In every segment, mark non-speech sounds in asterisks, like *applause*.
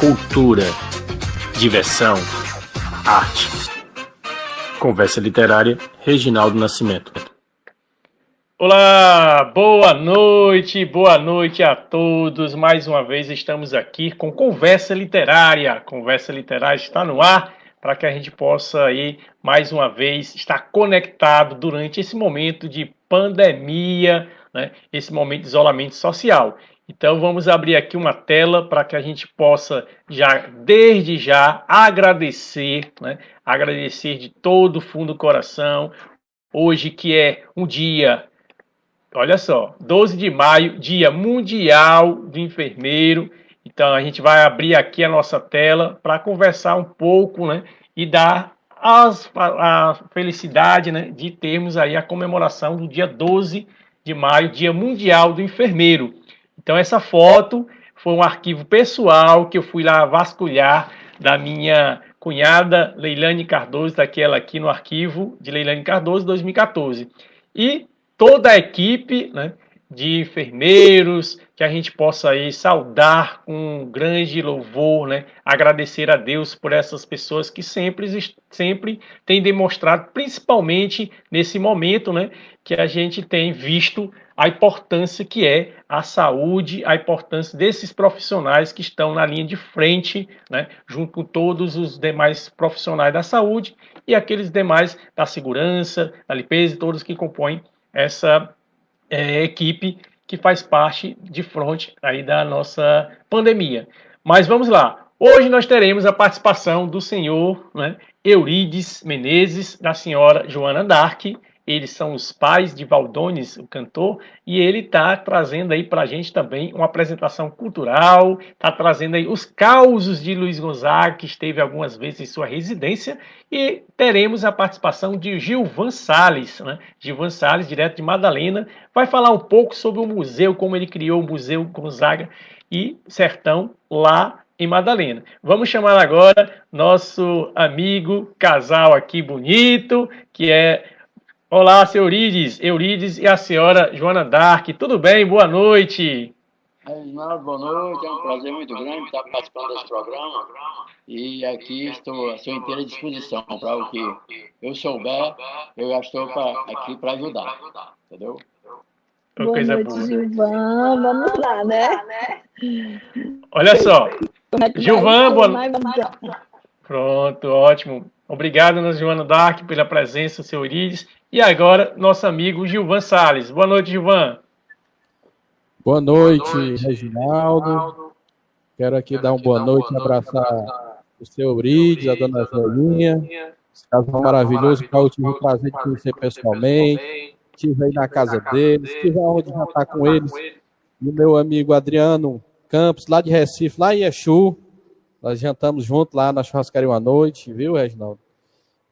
cultura, diversão, arte. Conversa Literária, Reginaldo Nascimento. Olá, boa noite, boa noite a todos. Mais uma vez estamos aqui com Conversa Literária. Conversa Literária está no ar para que a gente possa aí mais uma vez estar conectado durante esse momento de pandemia, né, esse momento de isolamento social. Então vamos abrir aqui uma tela para que a gente possa já desde já agradecer, né, agradecer de todo o fundo do coração. Hoje que é um dia, olha só, 12 de maio, Dia Mundial do Enfermeiro. Então a gente vai abrir aqui a nossa tela para conversar um pouco, né, e dar as, a, felicidade, né, de termos aí a comemoração do dia 12 de maio, Dia Mundial do Enfermeiro. Então essa foto foi um arquivo pessoal que eu fui lá vasculhar da minha cunhada Leilane Cardoso, daquela aqui no arquivo de Leilane Cardoso 2014. E toda a equipe, né, de enfermeiros, que a gente possa aí saudar com um grande louvor, né? Agradecer a Deus por essas pessoas que sempre, sempre têm demonstrado, principalmente nesse momento, né? Que a gente tem visto a importância que é a saúde, a importância desses profissionais que estão na linha de frente, né? Junto com todos os demais profissionais da saúde e aqueles demais da segurança, da limpeza, todos que compõem essa é, equipe que faz parte de frente aí da nossa pandemia. Mas vamos lá. Hoje nós teremos a participação do senhor né, Eurides Menezes, da senhora Joana Dark, eles são os pais de Valdones, o cantor, e ele está trazendo aí para a gente também uma apresentação cultural, está trazendo aí os causos de Luiz Gonzaga, que esteve algumas vezes em sua residência, e teremos a participação de Gilvan Salles, né? Gilvan Salles, direto de Madalena, vai falar um pouco sobre o museu, como ele criou o Museu Gonzaga e Sertão lá em Madalena. Vamos chamar agora nosso amigo, casal aqui bonito, que é Olá, seu Eurides, Eurides e a senhora Joana Dark. Tudo bem? Boa noite. Reginaldo, boa noite. É um prazer muito grande estar participando desse programa. E aqui estou à sua inteira disposição para o que eu souber, eu já estou pra, aqui para ajudar. Entendeu? Boa coisa noite, boa. Gilvan. Vamos lá, né? Olha só. É Gilvan, boa noite. Pronto, ótimo. Obrigado, Joana Dark, pela presença, seu Eurides. E agora, nosso amigo Gilvan Sales. Boa noite, Gilvan. Boa noite, boa noite Reginaldo. Quero aqui boa dar uma boa noite, abraçar o seu Eurides, a dona Jolinha. Esse casal maravilhoso, que eu tive o prazer de conhecer pessoalmente. Estive aí na casa deles, estive onde já está com eles. E o meu amigo Adriano Campos, lá de Recife, lá em Exu. Nós jantamos junto lá na churrascaria uma noite, viu, Reginaldo?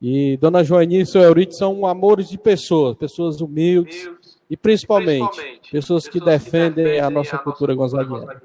E Dona Joanice e seu Eurite são amores de pessoas, pessoas humildes e principalmente, principalmente pessoas que defendem, defendem a nossa cultura gonzaguiana.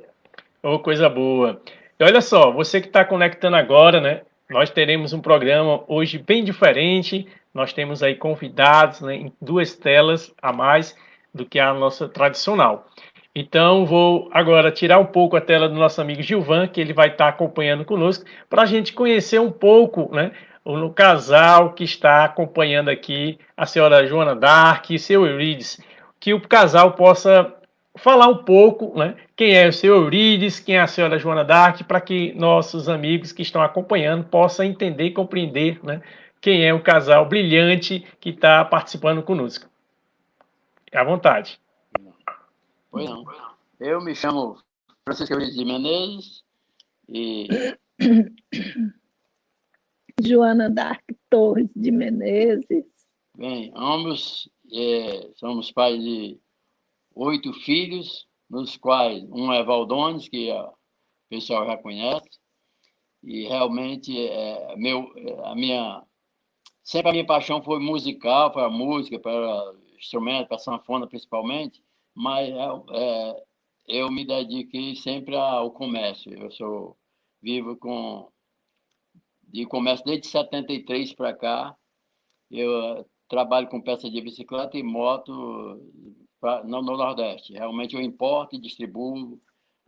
Oh, coisa boa. E olha só, você que está conectando agora, né? Nós teremos um programa hoje bem diferente. Nós temos aí convidados né, em duas telas a mais do que a nossa tradicional. Então, vou agora tirar um pouco a tela do nosso amigo Gilvan, que ele vai estar tá acompanhando conosco, para a gente conhecer um pouco né, no casal que está acompanhando aqui a senhora Joana Dark e seu Eurides, que o casal possa falar um pouco, né? Quem é o seu Eurides, quem é a senhora Joana Dark, para que nossos amigos que estão acompanhando possam entender e compreender, né? Quem é o casal brilhante que está participando conosco. À vontade. Pois não. Eu me chamo Francisco Eurides de Menezes e *coughs* Joana Dark Torres de Menezes. Bem, ambos é, somos pais de oito filhos, nos quais um é Valdones, que o pessoal já conhece, e realmente é, meu, a minha sempre a minha paixão foi musical, para música, para instrumento, para sanfona principalmente, mas é, eu me dediquei sempre ao comércio. Eu sou vivo com de comércio desde 73 para cá. Eu eh, trabalho com peça de bicicleta e moto pra, no, no, Nordeste. Realmente eu importo e distribuo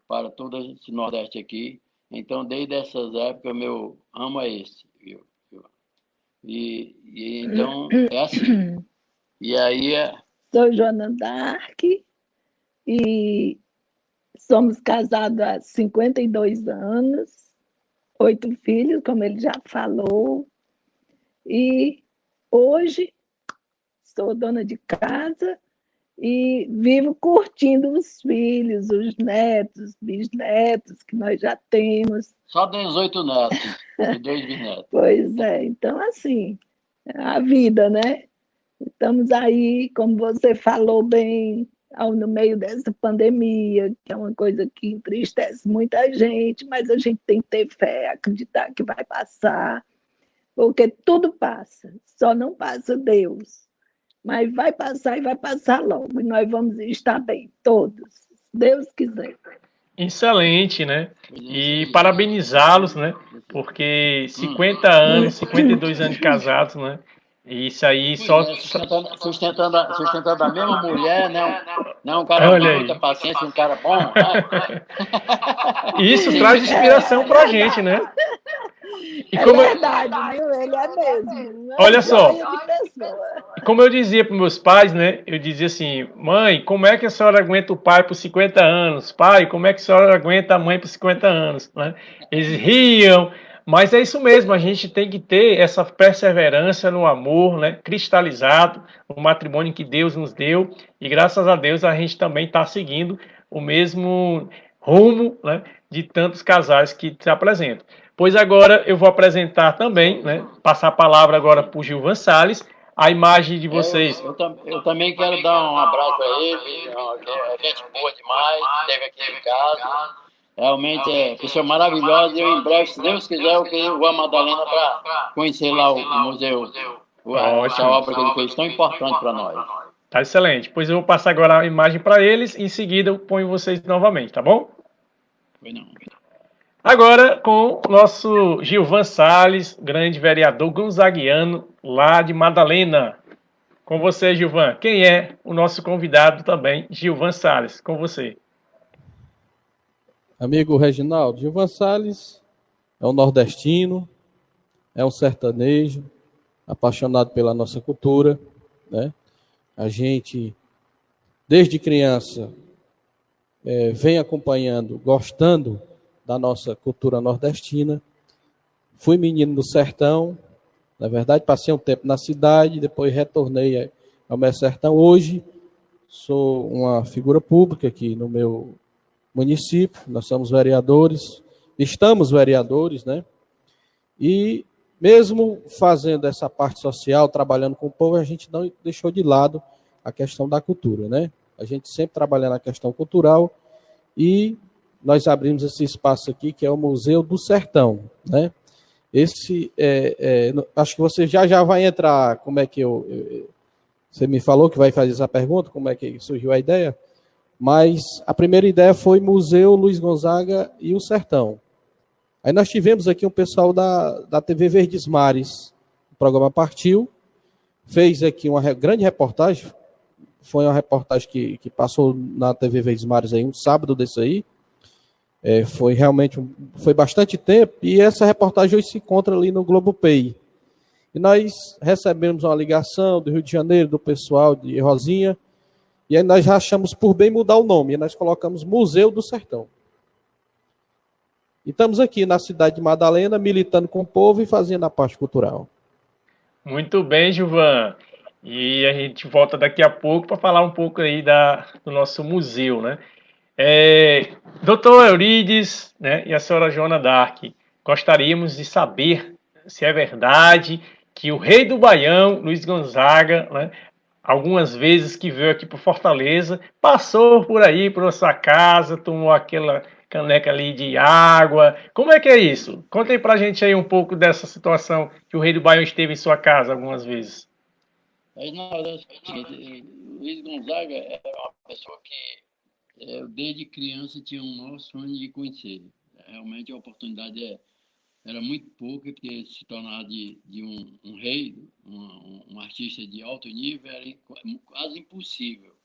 para todo esse Nordeste aqui, Então, desde essas épocas, meu amo é esse. Viu? E, e então, é assim. *clears throat* E aí é. Sou Joana Dark e somos casados há 52 anos, oito filhos, como ele já falou. E hoje sou dona de casa e vivo curtindo os filhos, os netos, bisnetos que nós já temos. Só 18 netos e dois bisnetos. *laughs* pois é, então assim, a vida, né? Estamos aí, como você falou bem, no meio dessa pandemia, que é uma coisa que entristece muita gente, mas a gente tem que ter fé, acreditar que vai passar, porque tudo passa, só não passa Deus mas vai passar e vai passar logo, e nós vamos estar bem, todos, se Deus quiser. Excelente, né? E parabenizá-los, né? Porque 50 anos, 52 anos de casados, né? Isso aí só. É, sustentando, sustentando, sustentando a mesma mulher, né? Não, um cara com muita paciência, um cara bom. Né? *laughs* Isso traz inspiração pra gente, né? E é como é verdade, viu? Ele é mesmo. É Olha só. Como eu dizia para meus pais, né? Eu dizia assim: mãe, como é que a senhora aguenta o pai por 50 anos? Pai, como é que a senhora aguenta a mãe por 50 anos? Né? Eles riam, mas é isso mesmo, a gente tem que ter essa perseverança no amor, né? Cristalizado, no matrimônio que Deus nos deu, e graças a Deus a gente também está seguindo o mesmo rumo né, de tantos casais que se apresentam. Pois agora eu vou apresentar também, né, passar a palavra agora para o Gilvan Salles, a imagem de vocês. Eu, eu, eu, também quero dar um abraço a ele, é gente boa demais, esteve aqui em casa. Realmente é pessoa maravilhosa. Eu, em breve, se Deus quiser, eu vou a Madalena para conhecer lá o, o museu, a, essa obra que ele fez, tão importante para nós. Tá excelente. Pois eu vou passar agora a imagem para eles, e em seguida eu ponho vocês novamente, tá bom? Foi não. Agora com o nosso Gilvan Sales, grande vereador gonzaguiano lá de Madalena. Com você, Gilvan. Quem é o nosso convidado também, Gilvan Sales? Com você. Amigo Reginaldo, Gilvan Sales é um nordestino, é um sertanejo, apaixonado pela nossa cultura, né? A gente, desde criança, é, vem acompanhando, gostando da nossa cultura nordestina. Fui menino do sertão, na verdade, passei um tempo na cidade, depois retornei ao meu sertão. Hoje, sou uma figura pública aqui no meu município, nós somos vereadores, estamos vereadores, né? E mesmo fazendo essa parte social, trabalhando com o povo, a gente não deixou de lado a questão da cultura, né? A gente sempre trabalha na questão cultural e nós abrimos esse espaço aqui, que é o Museu do Sertão, né? Esse, é, é, acho que você já já vai entrar, como é que eu, eu, você me falou que vai fazer essa pergunta, como é que surgiu a ideia, mas a primeira ideia foi Museu Luiz Gonzaga e o Sertão. Aí nós tivemos aqui um pessoal da, da TV Verdes Mares, o programa partiu, fez aqui uma grande reportagem, foi uma reportagem que, que passou na TV Verdes Mares aí, um sábado desse aí, é, foi realmente foi bastante tempo e essa reportagem hoje se encontra ali no Globo Pay. E nós recebemos uma ligação do Rio de Janeiro, do pessoal de Rosinha, e aí nós já achamos por bem mudar o nome, e nós colocamos Museu do Sertão. E estamos aqui na cidade de Madalena, militando com o povo e fazendo a parte cultural. Muito bem, Gilvan. E a gente volta daqui a pouco para falar um pouco aí da, do nosso museu, né? É, doutor Eurides né, e a senhora Joana Dark, gostaríamos de saber se é verdade que o rei do Baião, Luiz Gonzaga, né, algumas vezes que veio aqui para Fortaleza, passou por aí, por sua casa, tomou aquela caneca ali de água. Como é que é isso? Contem para a gente aí um pouco dessa situação que o rei do Baião esteve em sua casa algumas vezes. Mas, não, Luiz Gonzaga era uma pessoa que é, eu desde criança tinha um maior sonho de conhecer. Realmente a oportunidade é, era muito pouca, porque se tornar de, de um, um rei, um, um, artista de alto nível, era quase impossível.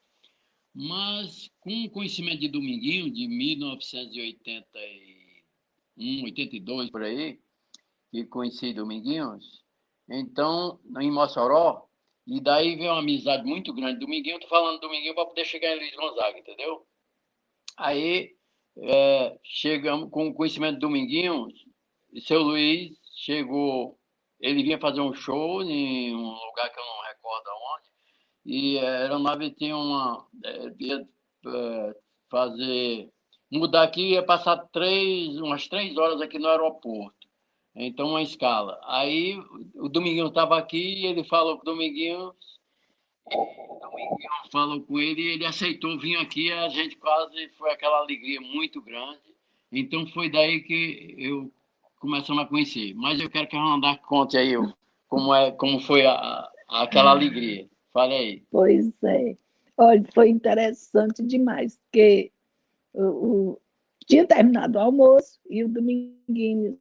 Mas com o conhecimento de Dominguinho, de 1981, 82 por aí, que conheci Dominguinhos. Então, em Mossoró, e daí veio uma amizade muito grande. Dominguinho, tô falando Dominguinho para poder chegar em Luiz Gonzaga, entendeu? Aí, é, chegamos com o conhecimento do Dominguinho, seu Luiz chegou, ele vinha fazer um show em um lugar que eu não recordo aonde, e a aeronave tinha uma, é, ia é, fazer, mudar aqui, ia passar três, umas três horas aqui no aeroporto. Então, uma escala. Aí, o Dominguinho estava aqui e ele falou com o Dominguinho, Dominguinho falou com ele e ele aceitou vir aqui. A gente quase foi aquela alegria muito grande. Então, foi daí que eu começamos a conhecer. Mas eu quero que a Ronda conte aí como, é, como foi a, aquela alegria. Fale aí. Pois é. Olha, foi interessante demais, porque o, o, tinha terminado o almoço e o Dominguinho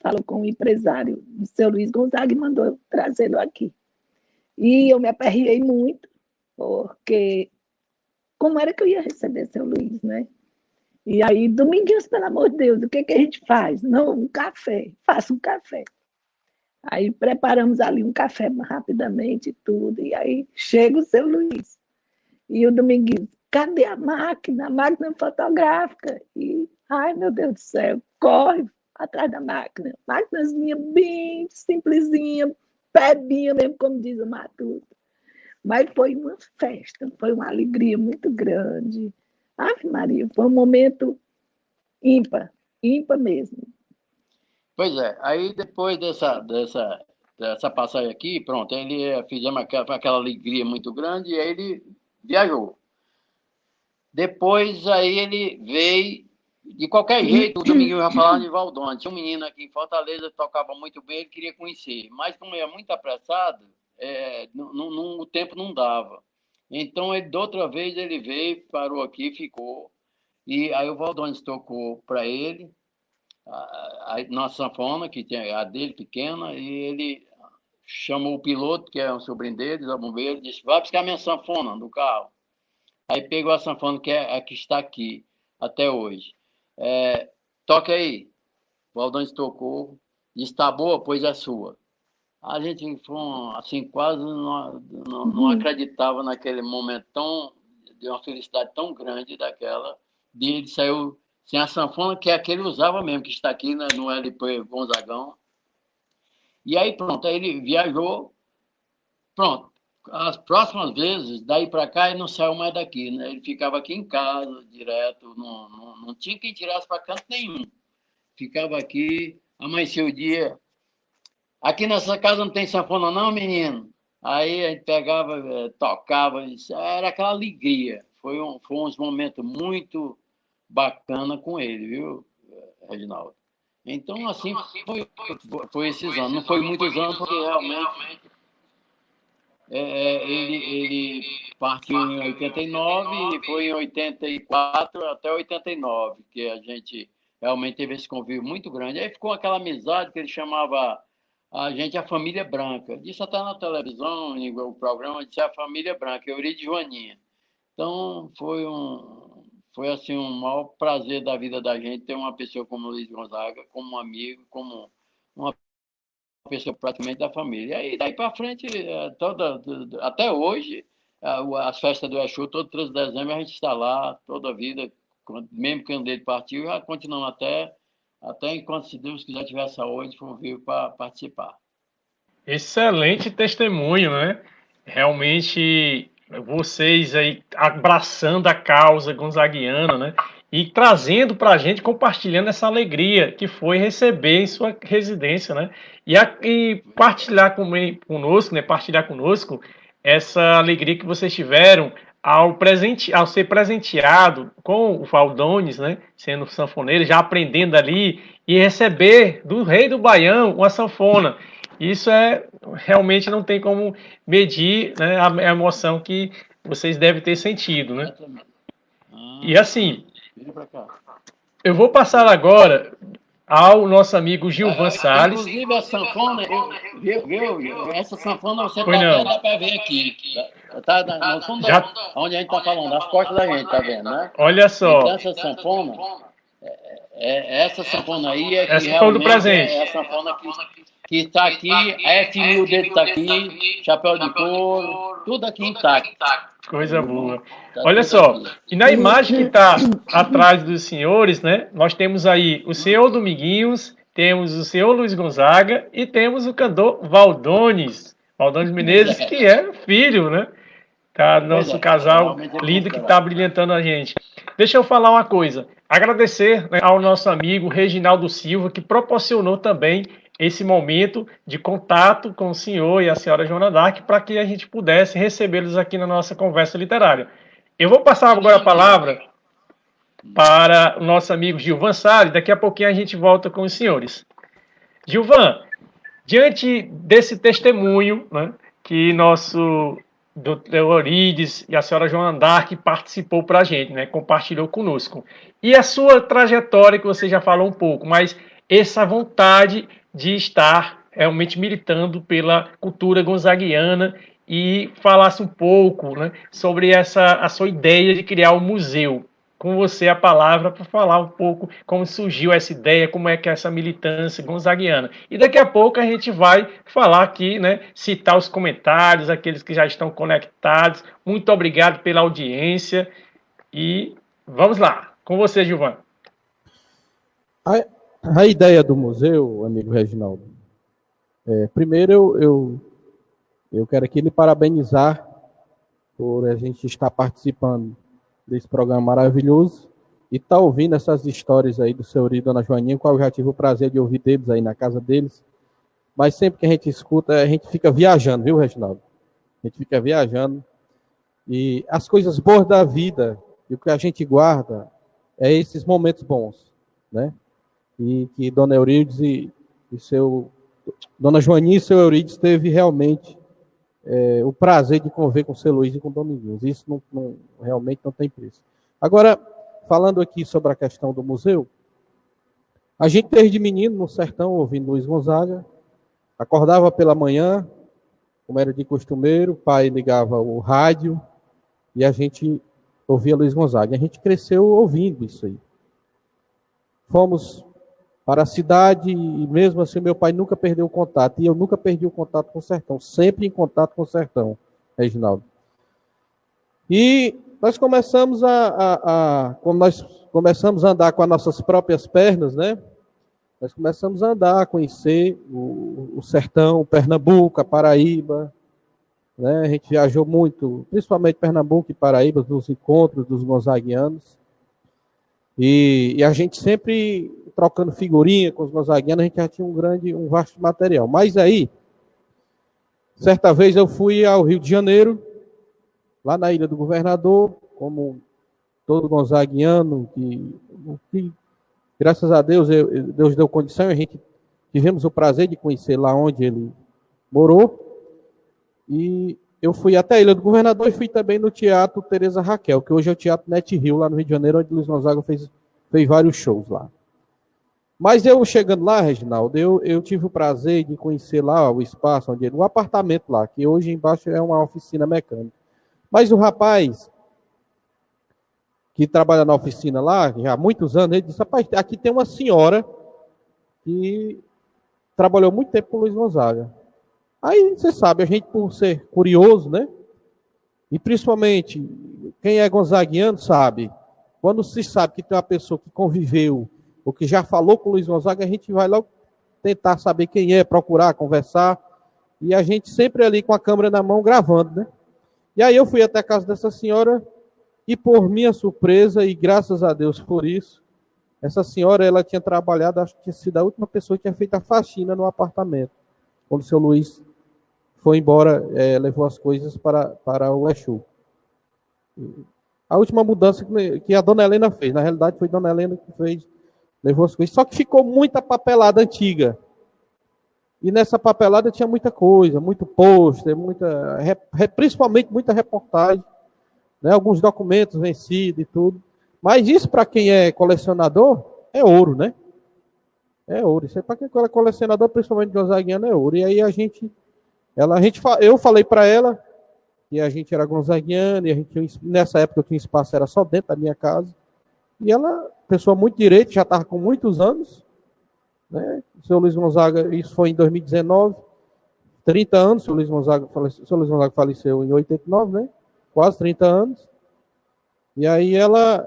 falou com o empresário, o seu Luiz Gonzaga, e mandou trazê-lo aqui. E eu me aperriei muito, porque como era que eu ia receber seu Luiz, né? E aí, Dominguinhos, pelo amor de Deus, o que, que a gente faz? Não, um café, faça um café. Aí preparamos ali um café rapidamente tudo, e aí chega o seu Luiz. E o Dominguinhos, cadê a máquina? A máquina fotográfica. E, ai meu Deus do céu, corre, atrás da máquina. Máquinazinha bem simplesinha, pebinha mesmo, como diz o Matuto. Mas foi uma festa, foi uma alegria muito grande. Ave Maria, foi um momento ímpar, ímpar mesmo. Pois é, aí depois dessa, dessa, dessa passagem aqui, pronto, ele fizemos aquela, aquela alegria muito grande e aí ele viajou. Depois aí ele veio de qualquer jeito, o Dominguinho ia falar de Valdone. Tinha um menino aqui em Fortaleza tocava muito bem, ele queria conhecer. Mas como ele é muito apressado, é, não, não, o tempo não dava. Então, ele, de outra vez, ele veio, parou aqui, ficou. E aí o Valdones tocou para ele, a, a, na sanfona, que tem a dele pequena, e ele chamou o piloto, que é um sobrinho dele, da bombeiro, disse, vai buscar minha sanfona do carro. Aí pegou a sanfona, que é a que está aqui até hoje. É, toque aí. O Aldanes tocou, disse, tá boa, pois é sua. A gente foi, assim, quase não, não, não uhum. acreditava naquele momento tão, de uma felicidade tão grande daquela, de ele saiu sem a sanfona, que é a que ele usava mesmo, que está aqui né, no LP Gonzagão. E aí, pronto, aí ele viajou, pronto, as próximas vezes, daí para cá, ele não saiu mais daqui, né? Ele ficava aqui em casa, direto, não, não, não tinha quem tirasse para canto nenhum. Ficava aqui, amanheceu o dia. Aqui nessa casa não tem sanfona não, menino? Aí a gente pegava, eh, tocava, era aquela alegria. Foi, um, foi uns momentos muito bacana com ele, viu, Reginaldo? Então, assim, foi, foi, esses anos. Não foi muitos anos, porque realmente é, ele, ele partiu em 89 e foi em 84 até 89, que a gente realmente teve esse convívio muito grande. Aí ficou aquela amizade que ele chamava a gente a família branca. Disse até na televisão, o programa disse a família branca, Euridio Joaninha. Então foi um foi assim um maior prazer da vida da gente ter uma pessoa como Luiz Gonzaga, como um amigo, como uma pessoa praticamente da família. E aí, daí para frente, é, toda, até hoje, as festas do Exu, todo 13 de dezembro, a gente está lá, toda a vida, mesmo quando ele partiu, já continuamos até, até enquanto, se Deus quiser, tiver saúde, for vir para participar. Excelente testemunho, né? Realmente, vocês aí abraçando a causa gonzaguiana, né? e trazendo para a gente, compartilhando essa alegria que foi receber em sua residência, né? E, a, e partilhar com, conosco, né? Partilhar conosco essa alegria que vocês tiveram ao, presente, ao ser presenteado com o Valdones, né? Sendo sanfoneiro, já aprendendo ali e receber do rei do Baião uma sanfona. Isso é realmente não tem como medir né, a emoção que vocês devem ter sentido, né? E assim, eu vou passar agora ao nosso amigo Gilvan é, Salles. Inclusive a sanfona, eu, viu, viu, essa sanfona você tá não. dá para ver aqui. Tá, tá no fundo Já... onde a gente está falando, nas portas da gente, tá vendo, né? Olha só. Então essa sanfona, é, é, essa sanfona aí é que essa realmente do presente. é a sanfona que está aqui, a F mil dele está aqui, chapéu de couro, tudo aqui intacto. Coisa boa. Tá Olha só, e na imagem que está atrás dos senhores, né? Nós temos aí o senhor Dominguinhos, temos o senhor Luiz Gonzaga e temos o cantor Valdones, Valdones Menezes, é. *laughs* que é filho, né? Tá, nosso é, casal lindo que está brilhantando a gente. Deixa eu falar uma coisa. Agradecer né, ao nosso amigo Reginaldo Silva, que proporcionou também esse momento de contato com o senhor e a senhora Joana Dark para que a gente pudesse recebê-los aqui na nossa conversa literária. Eu vou passar agora a palavra para o nosso amigo Gilvan Salles, daqui a pouquinho a gente volta com os senhores. Gilvan, diante desse testemunho né, que nosso doutor Eurides e a senhora Joana Dark participou para a gente, né, compartilhou conosco, e a sua trajetória que você já falou um pouco, mas essa vontade de estar realmente militando pela cultura gonzaguiana e falasse um pouco né, sobre essa a sua ideia de criar um museu. Com você a palavra para falar um pouco como surgiu essa ideia, como é que é essa militância gonzaguiana. E daqui a pouco a gente vai falar aqui, né, citar os comentários, aqueles que já estão conectados. Muito obrigado pela audiência e vamos lá. Com você, Gilvan. A, ideia do museu, amigo Reginaldo, é, primeiro eu, eu, eu quero aqui lhe parabenizar por a gente estar participando desse programa maravilhoso e estar tá ouvindo essas histórias aí do seu e Dona Joaninha, qual eu já tive o prazer de ouvir deles aí na casa deles. Mas sempre que a gente escuta, a gente fica viajando, viu, Reginaldo? A gente fica viajando. E as coisas boas da vida e o que a gente guarda é esses momentos bons, né? E que Dona Eurides e, e seu Dona Joaninha e seu Eurides teve realmente é, o prazer de conviver com seu Luiz e com o Dominguinhos. Isso não, não, realmente não tem preço. Agora, falando aqui sobre a questão do museu, a gente desde menino no sertão ouvindo Luiz Gonzaga, acordava pela manhã, como era de costumeiro, o pai ligava o rádio e a gente ouvia Luiz Gonzaga. A gente cresceu ouvindo isso aí. Fomos para a cidade e mesmo assim meu pai nunca perdeu o contato e eu nunca perdi o contato com o sertão, sempre em contato com o sertão, Reginaldo. E nós começamos a, a, a quando nós começamos a andar com as nossas próprias pernas, né? Nós começamos a andar, a conhecer o, o sertão, Pernambuco, a Paraíba, né? A gente viajou muito, principalmente Pernambuco e Paraíba, nos encontros dos gonzaguianos. E, e, a gente sempre trocando figurinha com os gonzaguianos, a gente já tinha um grande, um vasto material. Mas aí, certa vez eu fui ao Rio de Janeiro, lá na Ilha do Governador, como todo gonzaguiano, que, que graças a Deus, eu, Deus deu condição, a gente tivemos o prazer de conhecer lá onde ele morou. E eu fui até a Ilha do Governador e fui também no Teatro Teresa Raquel, que hoje é o Teatro Net Rio, lá no Rio de Janeiro, onde Luiz Gonzaga fez, fez vários shows lá. Mas eu chegando lá, Reginaldo, eu, eu tive o prazer de conhecer lá o espaço, onde o apartamento lá, que hoje embaixo é uma oficina mecânica. Mas o rapaz que trabalha na oficina lá, já há muitos anos, ele disse, rapaz, aqui tem uma senhora que trabalhou muito tempo com o Luiz Gonzaga. Aí você sabe, a gente por ser curioso, né? E principalmente quem é gonzaguiano sabe, quando se sabe que tem uma pessoa que conviveu ou que já falou com o Luiz Gonzaga, a gente vai logo tentar saber quem é, procurar, conversar. E a gente sempre ali com a câmera na mão gravando, né? E aí eu fui até a casa dessa senhora e por minha surpresa e graças a Deus por isso, essa senhora ela tinha trabalhado, acho que tinha sido a última pessoa que tinha feito a faxina no apartamento, quando o seu Luiz foi embora, é, levou as coisas para, para o Exu. A última mudança que a dona Helena fez, na realidade foi a dona Helena que fez, levou as coisas. Só que ficou muita papelada antiga. E nessa papelada tinha muita coisa, muito pôster, muita, principalmente muita reportagem, né, alguns documentos vencidos e tudo. Mas isso para quem é colecionador é ouro, né? É ouro. Isso é para quem é colecionador, principalmente Gonzaguiano, é ouro. E aí a gente ela, a gente, eu falei para ela que a gente era gonzaguiano, e a gente, nessa época eu tinha espaço, era só dentro da minha casa. E ela, pessoa muito direita, já estava com muitos anos, né? O seu Luiz Gonzaga, isso foi em 2019, 30 anos, o seu Luiz Gonzaga faleceu, Luiz Gonzaga faleceu em 89, né? Quase 30 anos. E aí ela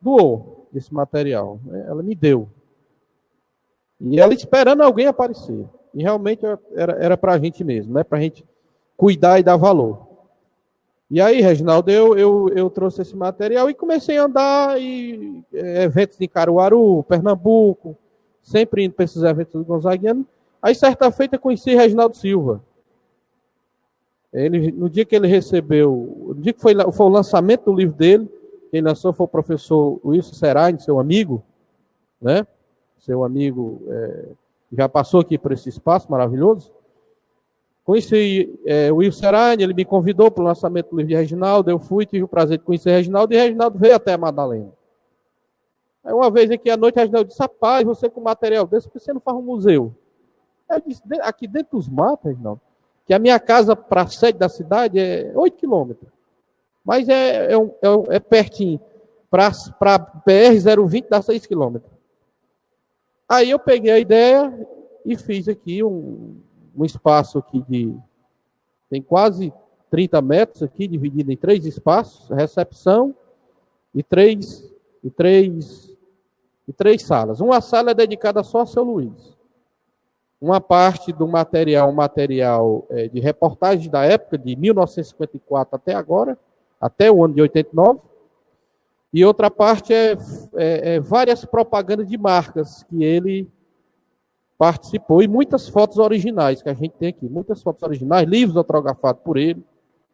doou esse material, né? ela me deu. E ela esperando alguém aparecer. E realmente era, era para a gente mesmo, né? para a gente cuidar e dar valor. E aí, Reginaldo, eu, eu, eu trouxe esse material e comecei a andar em é, eventos em Caruaru, Pernambuco, sempre indo para esses eventos do Gonzaguiano. Aí, certa feita, conheci Reginaldo Silva. Ele, no dia que ele recebeu, no dia que foi, foi o lançamento do livro dele, quem lançou foi o professor Wilson Serain, seu amigo, né? Seu amigo é, já passou aqui por esse espaço maravilhoso. Conheci é, o Wilson Serain, ele me convidou para o lançamento do livro de Reginaldo, eu fui, tive o prazer de conhecer Reginaldo, e Reginaldo veio até a Madalena. Aí uma vez aqui à noite, Reginaldo disse, rapaz, você com material desse, por que você não faz um museu? Eu disse, aqui dentro dos matos, Reginaldo, que a minha casa para a sede da cidade é 8 quilômetros. Mas é, é, é, é pertinho. Para PR-020 dá 6 quilômetros. Aí eu peguei a ideia e fiz aqui um, um espaço aqui de. Tem quase 30 metros aqui, dividido em três espaços, recepção e três, e três, e três salas. Uma sala é dedicada só a seu Luiz. Uma parte do material, material é, de reportagem da época, de 1954 até agora, até o ano de 89. E outra parte é, é, é várias propagandas de marcas que ele participou e muitas fotos originais que a gente tem aqui, muitas fotos originais, livros autografados por ele,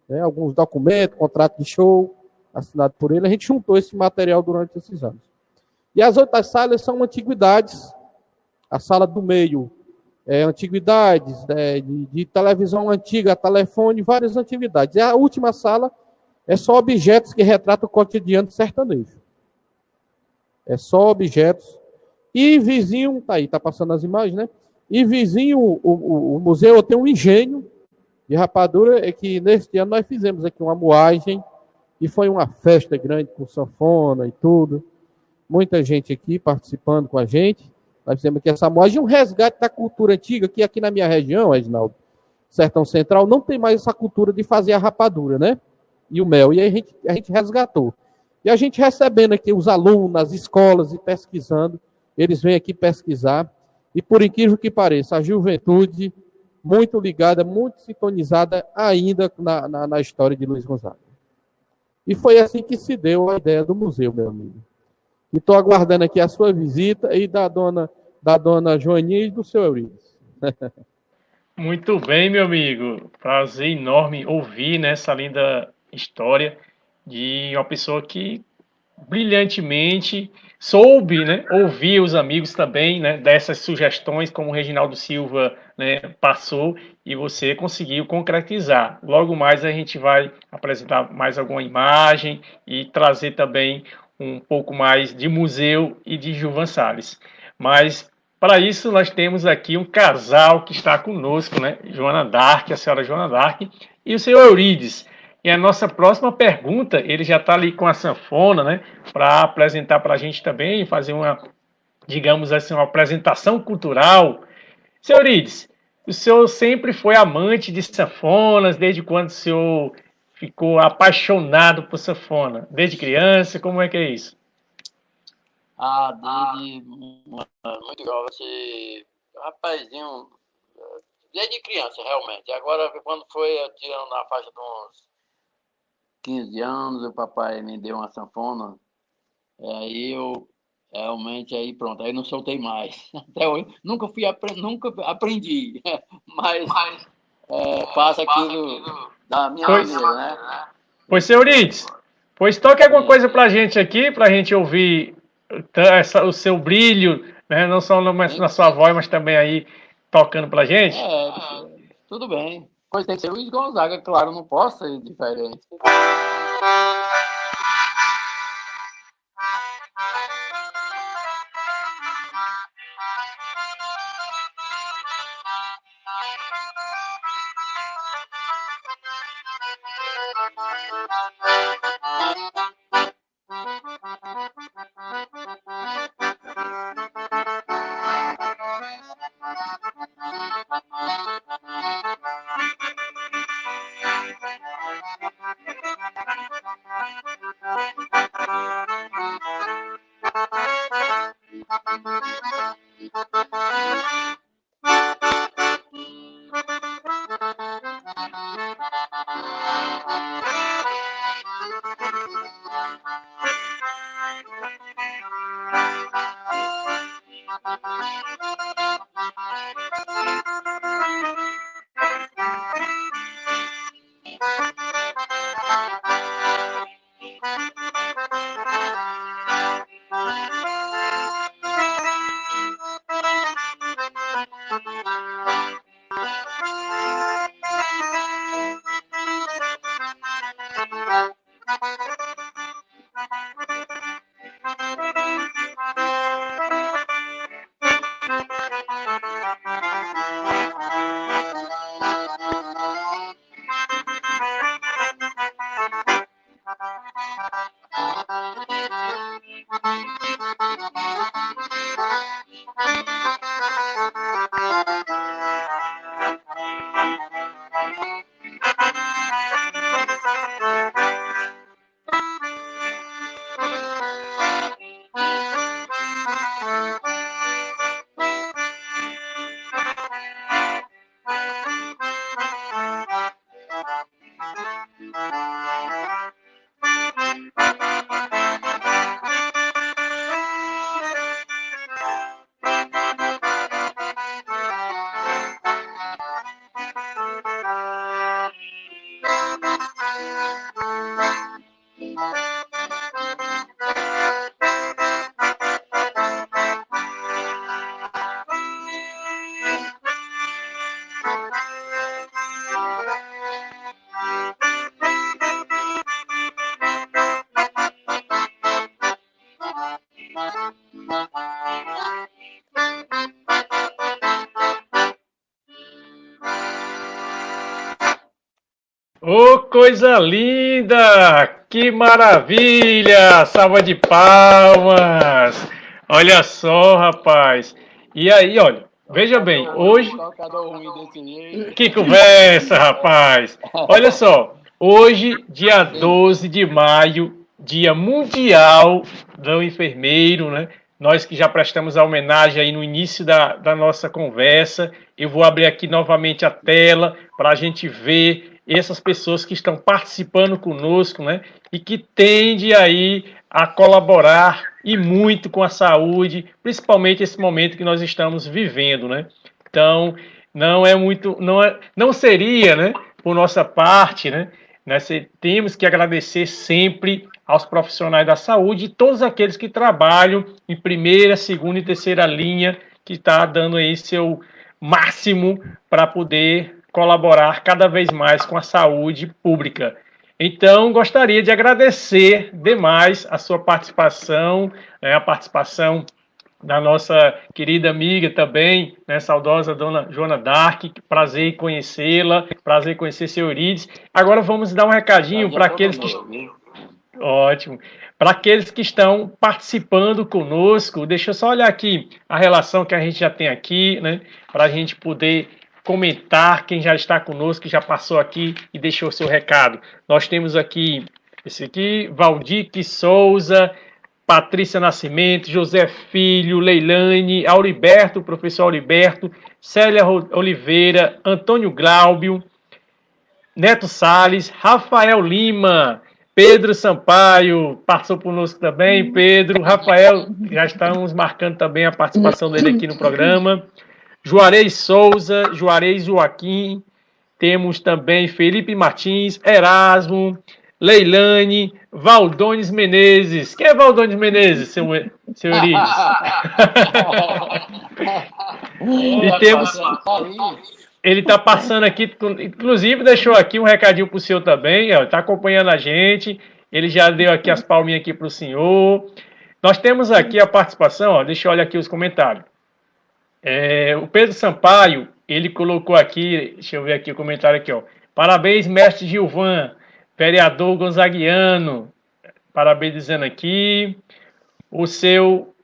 né, alguns documentos, contrato de show assinado por ele. A gente juntou esse material durante esses anos. E as outras salas são antiguidades. A sala do meio é antiguidades, é, de, de televisão antiga, telefone, várias antiguidades. E a última sala é só objetos que retratam o cotidiano sertanejo. É só objetos. E vizinho, tá aí, tá passando as imagens, né? E vizinho, o, o, o museu tem um engenho de rapadura, é que neste ano nós fizemos aqui uma moagem, e foi uma festa grande com sanfona e tudo. Muita gente aqui participando com a gente. Nós fizemos aqui essa moagem, um resgate da cultura antiga, que aqui na minha região, Reginaldo, Sertão Central, não tem mais essa cultura de fazer a rapadura, né? e o mel. E aí a gente, a gente resgatou. E a gente recebendo aqui os alunos, as escolas e pesquisando, eles vêm aqui pesquisar. E por incrível que pareça, a juventude muito ligada, muito sintonizada ainda na, na, na história de Luiz Gonzaga. E foi assim que se deu a ideia do museu, meu amigo. E estou aguardando aqui a sua visita e da dona, da dona Joaninha e do seu Eurides. *laughs* Muito bem, meu amigo. Prazer enorme ouvir nessa linda história de uma pessoa que brilhantemente soube né, ouvir os amigos também né, dessas sugestões, como o Reginaldo Silva né, passou, e você conseguiu concretizar. Logo mais a gente vai apresentar mais alguma imagem e trazer também um pouco mais de museu e de Gilvan Salles. Mas para isso nós temos aqui um casal que está conosco, né? Joana Dark, a senhora Joana Dark, e o senhor Eurides. E a nossa próxima pergunta, ele já está ali com a sanfona, né? Para apresentar para a gente também, fazer uma, digamos assim, uma apresentação cultural. Senhor Ides, o senhor sempre foi amante de sanfonas, desde quando o senhor ficou apaixonado por sanfona? Desde criança, como é que é isso? Ah, desde muito jovem, rapazinho, desde criança, realmente. Agora, quando foi, eu tinha na faixa de uns 15 anos, o papai me deu uma sanfona, aí eu realmente aí pronto, aí não soltei mais. *laughs* Até hoje, nunca fui nunca aprendi, *laughs* mas, mas é, faço aquilo da minha pois, maneira, né? Pois, senhor Ides, pois toque alguma coisa pra gente aqui, pra gente ouvir essa, o seu brilho, né? Não só na sua voz, mas também aí tocando pra gente. É, tudo bem. Pois tem que ser Luiz Gonzaga, claro, não posso ser diferente. Coisa linda! Que maravilha! Salva de palmas! Olha só, rapaz. E aí, olha, veja bem, hoje. Que conversa, rapaz! Olha só, hoje, dia 12 de maio, Dia Mundial do Enfermeiro, né? Nós que já prestamos a homenagem aí no início da, da nossa conversa, eu vou abrir aqui novamente a tela para a gente ver essas pessoas que estão participando conosco, né? E que tende aí a colaborar e muito com a saúde, principalmente esse momento que nós estamos vivendo, né? Então, não é muito, não é, não seria, né, por nossa parte, né? Nós temos que agradecer sempre aos profissionais da saúde e todos aqueles que trabalham em primeira, segunda e terceira linha, que está dando aí seu máximo para poder colaborar cada vez mais com a saúde pública. Então, gostaria de agradecer demais a sua participação, né, a participação da nossa querida amiga também, né, saudosa dona Joana Dark, prazer em conhecê-la, prazer em conhecer seu Eurides. Agora vamos dar um recadinho para aqueles que... Ótimo. Para aqueles que estão participando conosco, deixa eu só olhar aqui a relação que a gente já tem aqui, né, para a gente poder comentar quem já está conosco, que já passou aqui e deixou seu recado. Nós temos aqui esse aqui, Valdir Souza, Patrícia Nascimento, José Filho, Leilane, Auriberto, professor Auriberto, Célia Oliveira, Antônio Glaubio, Neto Sales, Rafael Lima, Pedro Sampaio passou conosco também, Pedro, Rafael, já estamos marcando também a participação dele aqui no programa. Juarez Souza, Juarez Joaquim, temos também Felipe Martins, Erasmo, Leilane, Valdones Menezes. Quem é Valdones Menezes, seu, seu Eurides? *laughs* e temos. Ele está passando aqui, inclusive deixou aqui um recadinho para o senhor também, está acompanhando a gente. Ele já deu aqui as palminhas aqui para o senhor. Nós temos aqui a participação, ó, deixa eu olhar aqui os comentários. É, o Pedro Sampaio, ele colocou aqui, deixa eu ver aqui o comentário aqui, ó. Parabéns, mestre Gilvan, vereador Gonzaguiano. Parabéns dizendo aqui. O seu,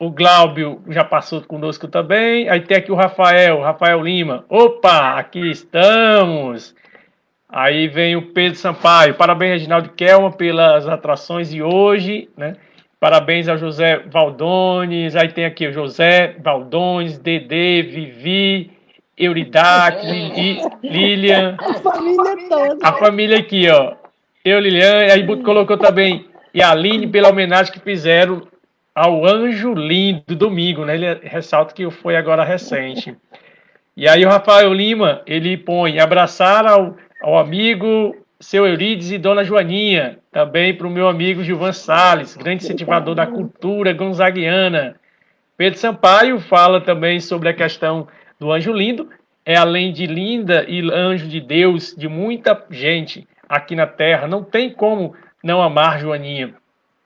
o Glaubio já passou conosco também. Aí tem aqui o Rafael, Rafael Lima. Opa, aqui estamos. Aí vem o Pedro Sampaio. Parabéns, Reginaldo Kelman, pelas atrações de hoje, né? Parabéns ao José Valdones. Aí tem aqui o José Valdones, Dedê, Vivi, Euridac, Lili, Lilian. A família toda. A família aqui, ó. Eu, Lilian, aí colocou também e a Aline pela homenagem que fizeram ao Anjo Lindo domingo, né? Ele ressalta que foi agora recente. E aí o Rafael Lima, ele põe abraçar ao, ao amigo seu Eurides e Dona Joaninha, também para o meu amigo Gilvan Sales, grande incentivador da cultura gonzaguiana. Pedro Sampaio fala também sobre a questão do anjo lindo, é além de linda e anjo de Deus, de muita gente aqui na terra, não tem como não amar Joaninha.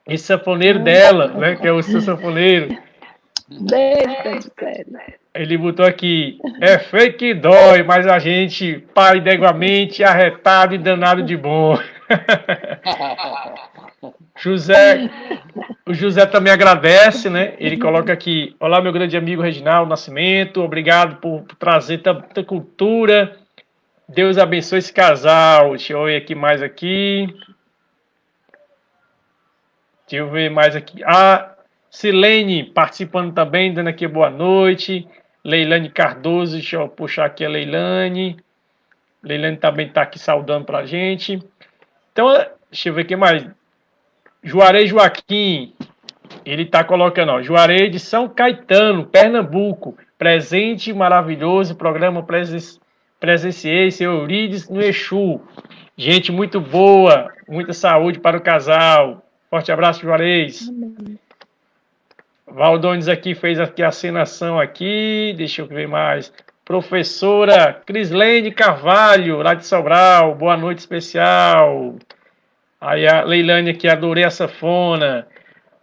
Esse sanfoneiro dela, né, que é o seu sanfoneiro. Ele botou aqui, é fake que dói, mas a gente parideguamente arretado e danado de bom. *laughs* José, o José também agradece, né? Ele coloca aqui: Olá, meu grande amigo Reginaldo Nascimento, obrigado por, por trazer tanta cultura. Deus abençoe esse casal. Deixa eu ver aqui mais aqui. Deixa eu ver mais aqui. A Silene participando também, dando aqui boa noite. Leilane Cardoso, deixa eu puxar aqui a Leilane. Leilane também está aqui saudando para a gente. Então, deixa eu ver aqui mais. Juarez Joaquim, ele está colocando, ó, Juarez de São Caetano, Pernambuco. Presente maravilhoso, programa presen presenciei, seu Eurides no Exu. Gente muito boa, muita saúde para o casal. Forte abraço, Juarez. Amém. Valdones aqui fez aqui a acenação aqui. Deixa eu ver mais. Professora Crislene Carvalho, lá de Sobral. Boa noite especial. Aí a Leilane aqui, adorei a safona.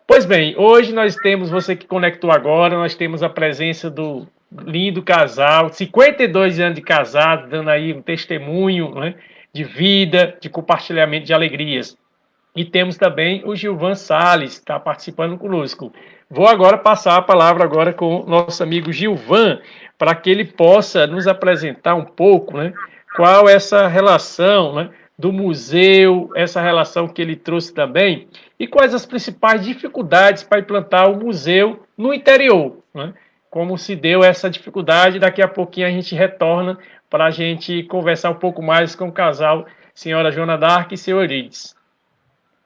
Pois bem, hoje nós temos, você que conectou agora, nós temos a presença do lindo casal, 52 anos de casado, dando aí um testemunho né, de vida, de compartilhamento de alegrias. E temos também o Gilvan Sales, está participando conosco. Vou agora passar a palavra agora com o nosso amigo Gilvan, para que ele possa nos apresentar um pouco né, qual é essa relação né, do museu, essa relação que ele trouxe também, e quais as principais dificuldades para implantar o museu no interior. Né? Como se deu essa dificuldade, daqui a pouquinho a gente retorna para a gente conversar um pouco mais com o casal, senhora Joana Dark e seu Eurides.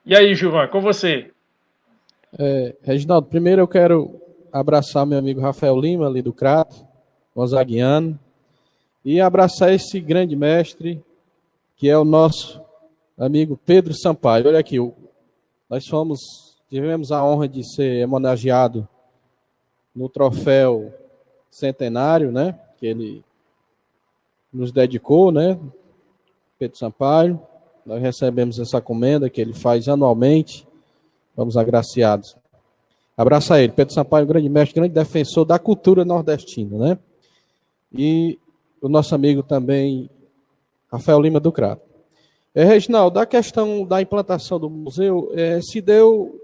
E aí, Gilvan, com você. É, Reginaldo, primeiro eu quero abraçar meu amigo Rafael Lima, ali do Crato, Gonzaguiano, e abraçar esse grande mestre, que é o nosso amigo Pedro Sampaio. Olha aqui, nós fomos, tivemos a honra de ser homenageado no troféu centenário, né, que ele nos dedicou, né, Pedro Sampaio. Nós recebemos essa comenda que ele faz anualmente. Vamos agraciados. Abraça ele. Pedro Sampaio, grande mestre, grande defensor da cultura nordestina, né? E o nosso amigo também, Rafael Lima do Crato. É, Reginaldo, a questão da implantação do museu é, se deu.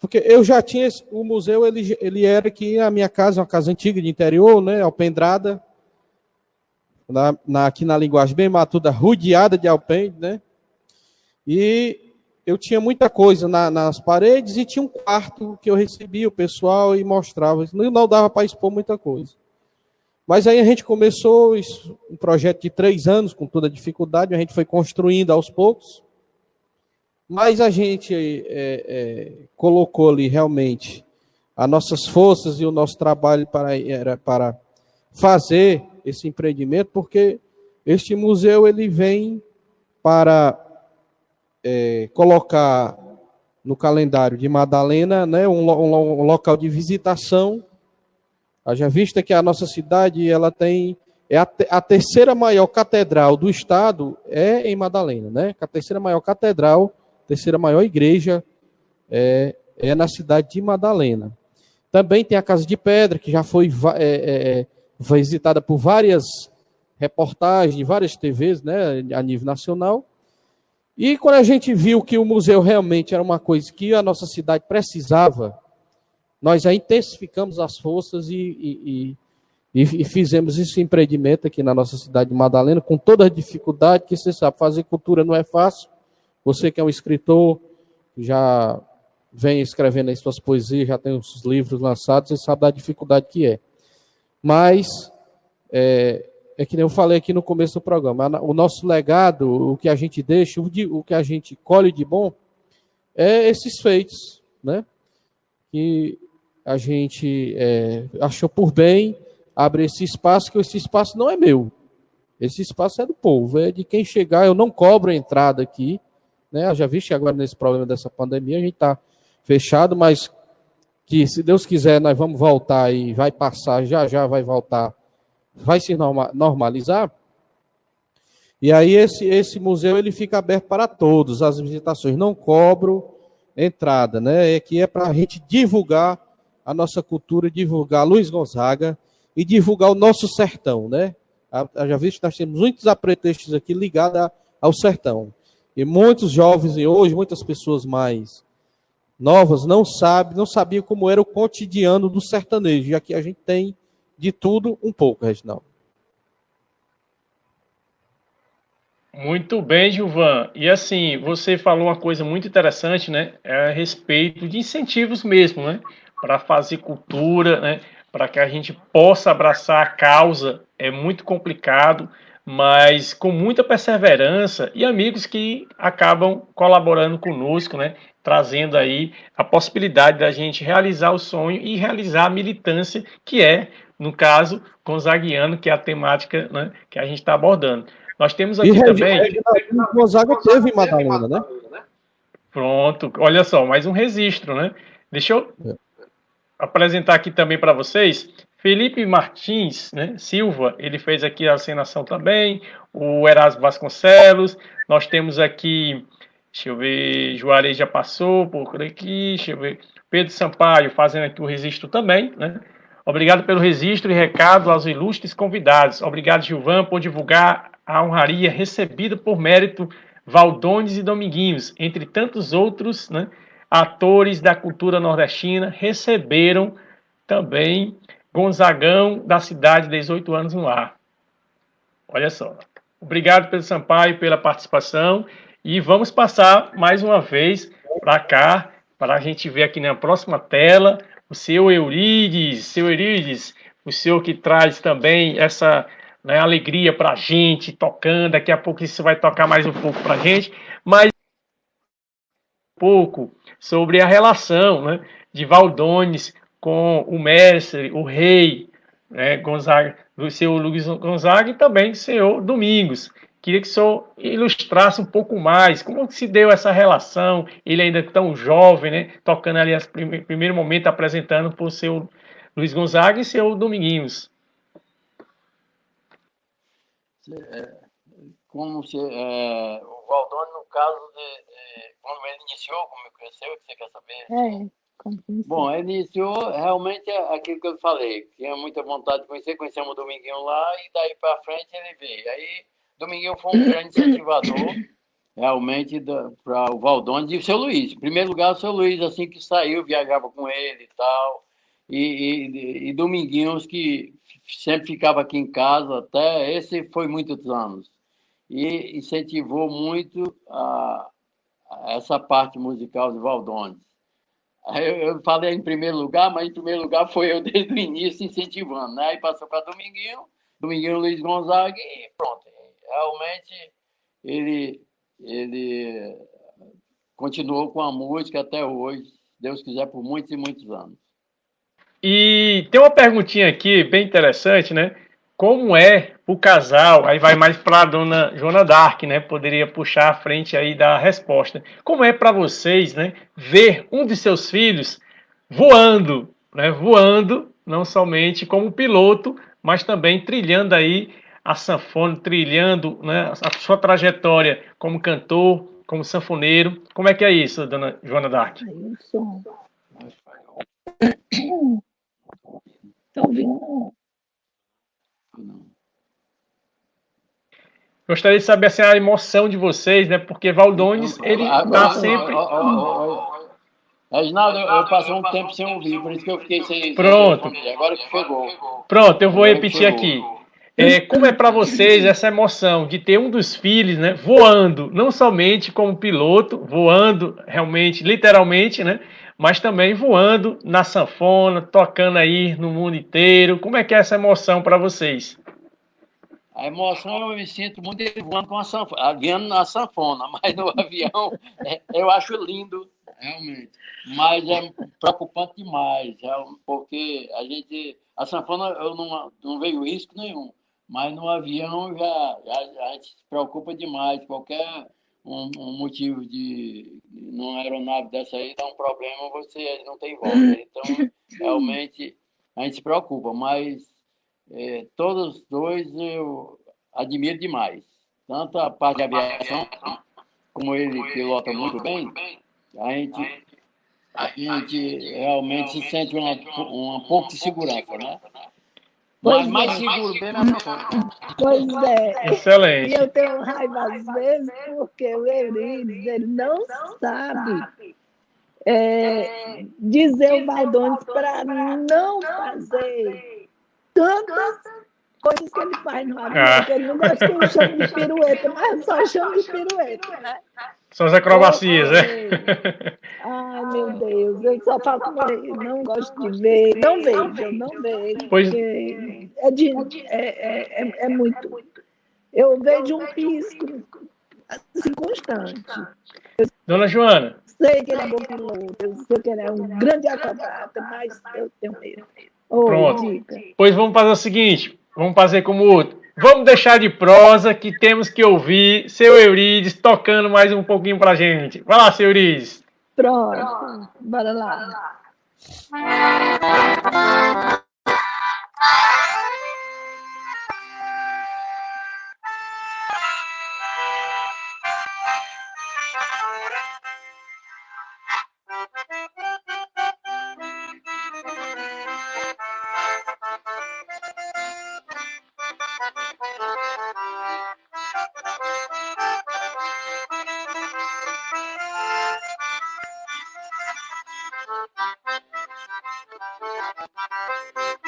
Porque eu já tinha. O museu, ele, ele era aqui, a minha casa, uma casa antiga de interior, né? Alpendrada. Na, na, aqui na linguagem bem matuda, rodeada de alpendre, né? E eu tinha muita coisa na, nas paredes e tinha um quarto que eu recebia o pessoal e mostrava. Não, não dava para expor muita coisa. Mas aí a gente começou isso, um projeto de três anos, com toda a dificuldade, a gente foi construindo aos poucos. Mas a gente é, é, colocou ali realmente as nossas forças e o nosso trabalho para, era para fazer esse empreendimento, porque este museu ele vem para é, colocar no calendário de Madalena né, um, um, um local de visitação. Haja vista que a nossa cidade ela tem é a, a, terceira maior catedral do estado é em Madalena, né? A terceira maior catedral, terceira maior igreja é, é na cidade de Madalena. Também tem a Casa de Pedra, que já foi é, é, é visitada por várias reportagens várias TVs, né, a nível nacional. E quando a gente viu que o museu realmente era uma coisa que a nossa cidade precisava, nós intensificamos as forças e, e, e, e fizemos esse empreendimento aqui na nossa cidade de Madalena, com toda a dificuldade que você sabe, fazer cultura não é fácil. Você que é um escritor, já vem escrevendo aí suas poesias, já tem os livros lançados, e sabe da dificuldade que é. Mas, é, é que nem eu falei aqui no começo do programa, o nosso legado, o que a gente deixa, o que a gente colhe de bom, é esses feitos, né? Que a gente é, achou por bem abrir esse espaço, que esse espaço não é meu. Esse espaço é do povo, é de quem chegar. Eu não cobro a entrada aqui, né? Eu já vi que agora nesse problema dessa pandemia a gente está fechado, mas que se Deus quiser nós vamos voltar e vai passar, já já vai voltar, vai se normalizar. E aí esse, esse museu ele fica aberto para todos, as visitações não cobro entrada, né? É que é para a gente divulgar a nossa cultura, divulgar Luiz Gonzaga e divulgar o nosso sertão, né? Já visto que nós temos muitos apretextos aqui ligados ao sertão. E muitos jovens e hoje, muitas pessoas mais novas não sabem, não sabiam como era o cotidiano do sertanejo. E aqui a gente tem de tudo um pouco, Reginaldo. Muito bem, Gilvan. E assim, você falou uma coisa muito interessante, né? É a respeito de incentivos mesmo, né? Para fazer cultura, né? Para que a gente possa abraçar a causa. É muito complicado, mas com muita perseverança e amigos que acabam colaborando conosco, né? trazendo aí a possibilidade da gente realizar o sonho e realizar a militância, que é, no caso, Gonzaguiano, que é a temática né, que a gente está abordando. Nós temos aqui e também. Gonzaga teve em Madalena, né? Pronto, olha só, mais um registro, né? Deixa eu é. apresentar aqui também para vocês. Felipe Martins né, Silva, ele fez aqui a acenação também. O Erasmo Vasconcelos. Nós temos aqui Deixa eu ver, Juarez já passou por aqui. Deixa eu ver. Pedro Sampaio fazendo aqui o registro também, né? Obrigado pelo registro e recado aos ilustres convidados. Obrigado, Gilvan, por divulgar a honraria recebida por mérito Valdones e Dominguinhos, entre tantos outros né, atores da cultura nordestina, receberam também Gonzagão da cidade, 18 anos no ar. Olha só. Obrigado, Pedro Sampaio, pela participação. E vamos passar mais uma vez para cá, para a gente ver aqui na próxima tela o seu Eurides, seu Eurides, o senhor que traz também essa né, alegria para a gente, tocando. Daqui a pouco isso vai tocar mais um pouco para a gente, mas um pouco sobre a relação né, de Valdones com o mestre, o rei né, Gonzaga, do seu Luiz Gonzaga e também do senhor Domingos. Queria que o senhor ilustrasse um pouco mais como se deu essa relação, ele ainda tão jovem, né, tocando ali o prime primeiro momento, apresentando para o seu Luiz Gonzaga e seu Dominguinhos. É, como se, é, o Valdone, no caso, de, de, quando ele iniciou, como ele conheceu, que você quer saber? É. Bom, ele iniciou realmente aquilo que eu falei, tinha muita vontade de conhecer, conhecemos o Dominguinho lá e daí para frente ele veio. Aí Dominguinho foi um grande incentivador, realmente, para o Valdones e o seu Luiz. Em primeiro lugar, o seu Luiz, assim que saiu, viajava com ele e tal. E, e, e Dominguinhos, que sempre ficava aqui em casa, até esse foi muitos anos. E incentivou muito a, a essa parte musical de Valdones. Eu, eu, falei em primeiro lugar, mas em primeiro lugar foi eu desde o início incentivando, né? Aí passou para Dominguinho, Dominguinho Luiz Gonzaga e pronto realmente ele, ele continuou com a música até hoje, Deus quiser, por muitos e muitos anos. E tem uma perguntinha aqui bem interessante, né? Como é o casal? Aí vai mais para a dona Joana Dark, né? Poderia puxar a frente aí da resposta. Como é para vocês, né? Ver um de seus filhos voando, né? Voando, não somente como piloto, mas também trilhando aí a sanfona, trilhando né, a sua trajetória como cantor, como sanfoneiro. Como é que é isso, dona Joana Dark? Isso. Estão ouvindo? Gostaria de saber assim, a emoção de vocês, né? Porque Valdones, ele está sempre. Reginaldo, eu passei um tempo sem ouvir, por isso que eu fiquei sem. Pronto. Agora que pegou. Pronto, eu vou repetir aqui. É, como é para vocês essa emoção de ter um dos filhos, né, voando, não somente como piloto, voando realmente, literalmente, né, mas também voando na sanfona, tocando aí no mundo inteiro. Como é que é essa emoção para vocês? A emoção eu me sinto muito voando com a sanfona, guiando na sanfona, *laughs* mas no avião é, eu acho lindo, realmente. Mas é preocupante demais, é, porque a gente. A sanfona eu não, não veio risco nenhum. Mas no avião já, já, a gente se preocupa demais. Qualquer um, um, motivo de numa aeronave dessa aí dar um problema, você não tem volta. Então, realmente, a gente se preocupa. Mas é, todos os dois eu admiro demais. Tanto a parte de aviação, como ele pilota muito bem, a gente, a gente realmente se sente uma, uma pouco de segurança, né? Pois Mas mais é. seguro bem na Pois é. Excelente. E eu tenho raiva às vezes porque o Eurides, ele não sabe é, dizer o Valdones para não fazer tantas coisas que ele faz no avião, ah. ele não gosta que eu de pirueta, mas eu só chamo de pirueta, né? São as acrobacias, né? *laughs* Ai, meu Deus, eu só falo com ele, não gosto de ver, não vejo, não vejo. Pois... É, de, é, é, é, é muito. Eu vejo um pisco assim, constante. Dona Joana. Sei que ele é bom piloto, eu sei que ele é um grande acrobata, mas eu tenho medo. Pronto. Dica. Pois vamos fazer o seguinte: vamos fazer como outro. Vamos deixar de prosa que temos que ouvir seu Eurides tocando mais um pouquinho pra gente. Vai lá, seu Eurides. Pronto, bora lá. Thank you.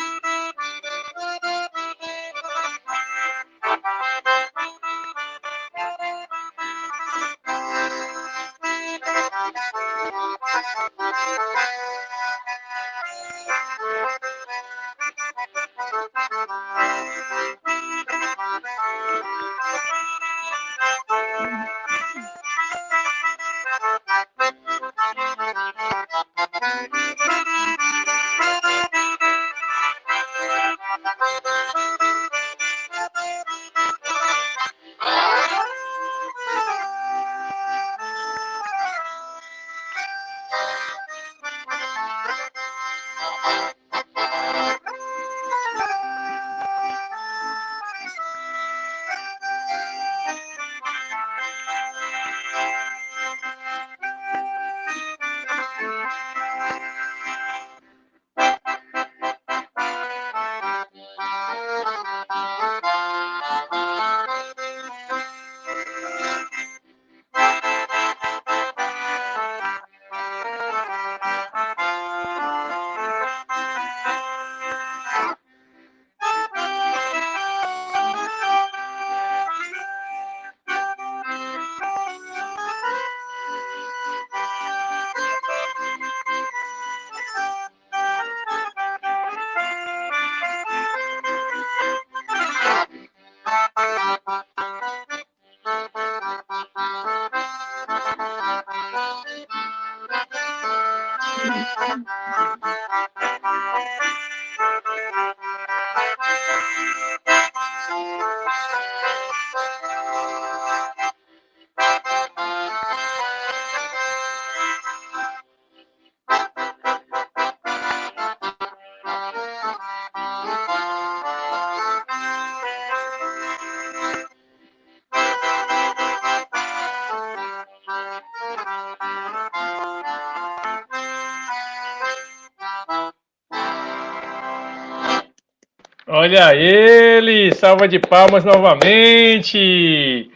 Olha ele! Salva de palmas novamente!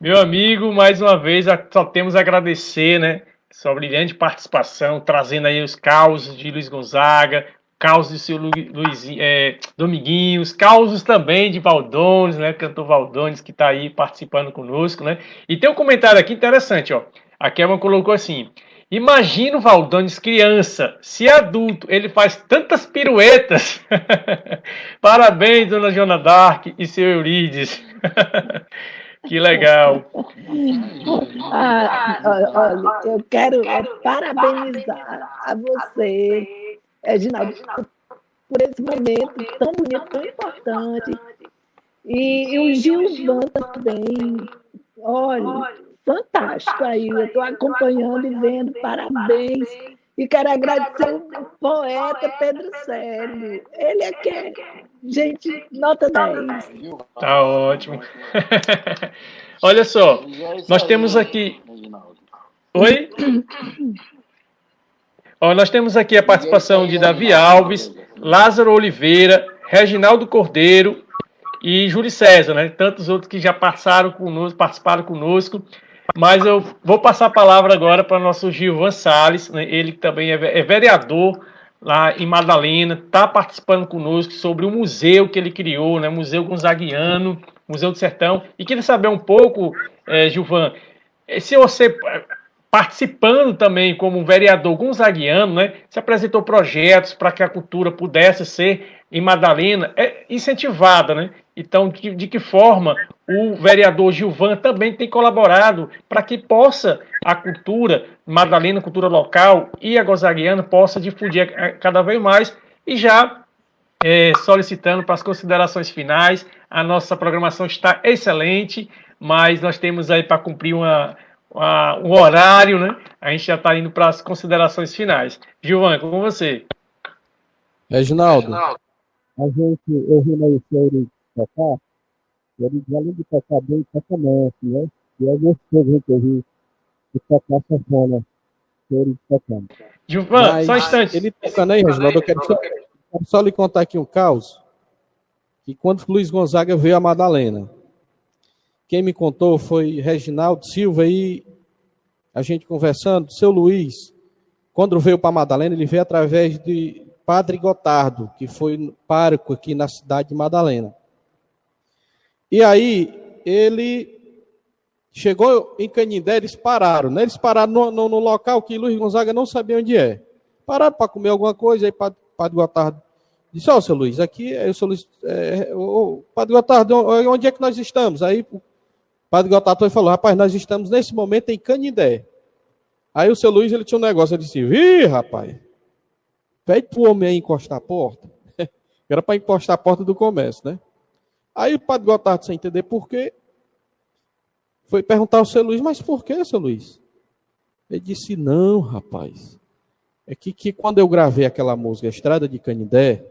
Meu amigo, mais uma vez, só temos a agradecer, né? Sua brilhante participação, trazendo aí os causos de Luiz Gonzaga, causos de seu Luiz, é, Dominguinhos, causos também de Valdones, né? Cantor Valdones que está aí participando conosco, né? E tem um comentário aqui interessante, ó. A Kelma colocou assim: Imagina o Valdones criança, se adulto, ele faz tantas piruetas. *laughs* Parabéns, dona Joana Dark e seu Eurides. *laughs* que legal. Ah, olha, eu quero parabenizar a você Reginaldo, por esse momento tão bonito, tão importante. E, e o Gilvan também, olha, fantástico aí, eu estou acompanhando e vendo, parabéns. E quero agradecer o poeta Pedro Célio. Ele é que é, gente, nota 10. Tá ótimo. *laughs* Olha só, nós temos aqui. Oi? Ó, nós temos aqui a participação de Davi Alves, Lázaro Oliveira, Reginaldo Cordeiro e Júlio César, né? Tantos outros que já passaram conosco, participaram conosco. Mas eu vou passar a palavra agora para o nosso Gilvan Salles, né? ele também é, é vereador lá em Madalena, está participando conosco sobre o museu que ele criou, né? Museu Gonzaguiano, Museu do Sertão. E queria saber um pouco, é, Gilvan, se você participando também como vereador gonzaguiano, né, se apresentou projetos para que a cultura pudesse ser em Madalena é incentivada, né? Então, de, de que forma o vereador Gilvan também tem colaborado para que possa a cultura Madalena, a cultura local e a gonzaguiana possa difundir cada vez mais e já é, solicitando para as considerações finais. A nossa programação está excelente, mas nós temos aí para cumprir uma a, um horário, né? A gente já está indo para as considerações finais. Gilvan, com você. Reginaldo, a gente o senhor tocar, ele além de tocar bem, toca manso, né? E é gostoso a gente ouvir de tocar sanfona, senhor tocando. Gilvan, Mas, só um instante. Ele tocando aí, Reginaldo, eu quero só, quero só lhe contar aqui um caos, que quando Luiz Gonzaga veio a Madalena, quem me contou foi Reginaldo Silva e a gente conversando, seu Luiz, quando veio para Madalena, ele veio através de Padre Gotardo, que foi pároco aqui na cidade de Madalena. E aí, ele chegou em Canindé, eles pararam, né? Eles pararam no, no, no local que Luiz Gonzaga não sabia onde é. Pararam para comer alguma coisa, aí Padre, Padre Gotardo disse, ó, oh, seu Luiz, aqui, eu sou Luiz, é, o Padre Gotardo, onde é que nós estamos? Aí Padre Gotato falou, rapaz, nós estamos nesse momento em Canindé. Aí o seu Luiz, ele tinha um negócio, ele disse, ih, rapaz, pede pro homem aí encostar a porta. *laughs* Era para encostar a porta do comércio, né? Aí o Padre Gotardo, sem entender por quê, foi perguntar ao seu Luiz, mas por que, seu Luiz? Ele disse, não, rapaz, é que, que quando eu gravei aquela música, Estrada de Canindé,